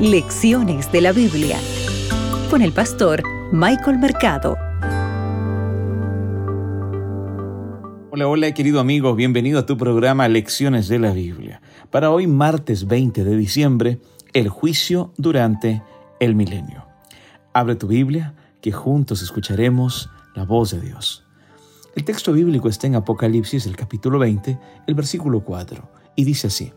Lecciones de la Biblia con el pastor Michael Mercado. Hola, hola querido amigo, bienvenido a tu programa Lecciones de la Biblia. Para hoy martes 20 de diciembre, el juicio durante el milenio. Abre tu Biblia, que juntos escucharemos la voz de Dios. El texto bíblico está en Apocalipsis, el capítulo 20, el versículo 4, y dice así,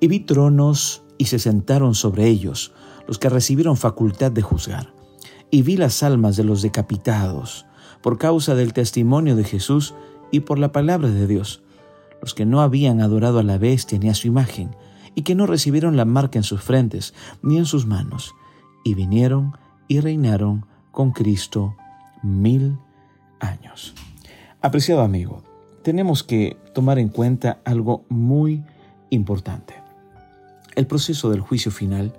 Y vi tronos y se sentaron sobre ellos los que recibieron facultad de juzgar. Y vi las almas de los decapitados por causa del testimonio de Jesús y por la palabra de Dios, los que no habían adorado a la bestia ni a su imagen, y que no recibieron la marca en sus frentes ni en sus manos, y vinieron y reinaron con Cristo mil años. Apreciado amigo, tenemos que tomar en cuenta algo muy importante. El proceso del juicio final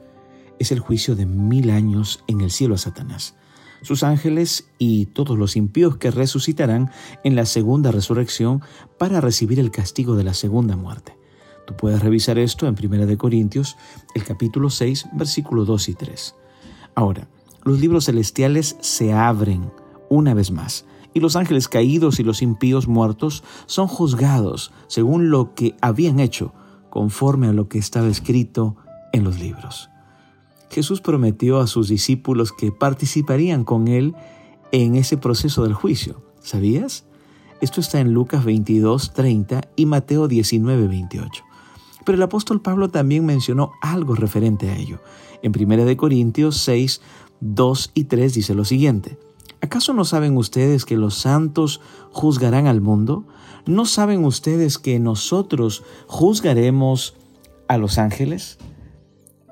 es el juicio de mil años en el cielo a Satanás, sus ángeles y todos los impíos que resucitarán en la segunda resurrección para recibir el castigo de la segunda muerte. Tú puedes revisar esto en 1 Corintios, el capítulo 6, versículos 2 y 3. Ahora, los libros celestiales se abren una vez más y los ángeles caídos y los impíos muertos son juzgados según lo que habían hecho conforme a lo que estaba escrito en los libros. Jesús prometió a sus discípulos que participarían con Él en ese proceso del juicio. ¿Sabías? Esto está en Lucas 22, 30 y Mateo 19, 28. Pero el apóstol Pablo también mencionó algo referente a ello. En 1 Corintios 6, 2 y 3 dice lo siguiente. ¿Acaso no saben ustedes que los santos juzgarán al mundo? ¿No saben ustedes que nosotros juzgaremos a los ángeles?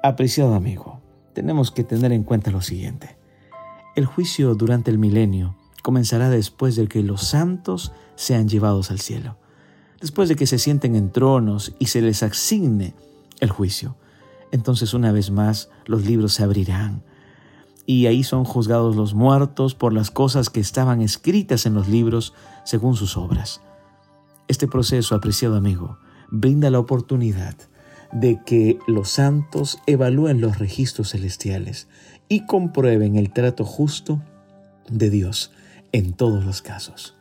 Apreciado amigo, tenemos que tener en cuenta lo siguiente. El juicio durante el milenio comenzará después de que los santos sean llevados al cielo, después de que se sienten en tronos y se les asigne el juicio. Entonces una vez más los libros se abrirán y ahí son juzgados los muertos por las cosas que estaban escritas en los libros según sus obras. Este proceso, apreciado amigo, brinda la oportunidad de que los santos evalúen los registros celestiales y comprueben el trato justo de Dios en todos los casos.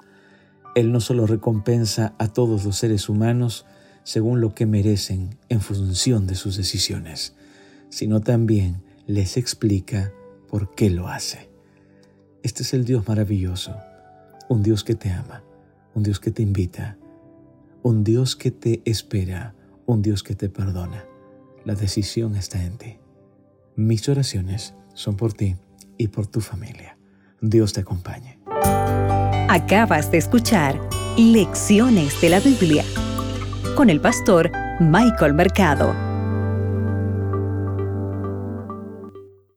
Él no solo recompensa a todos los seres humanos según lo que merecen en función de sus decisiones, sino también les explica por qué lo hace. Este es el Dios maravilloso, un Dios que te ama, un Dios que te invita un Dios que te espera, un Dios que te perdona. La decisión está en ti. Mis oraciones son por ti y por tu familia. Dios te acompañe. Acabas de escuchar Lecciones de la Biblia con el pastor Michael Mercado.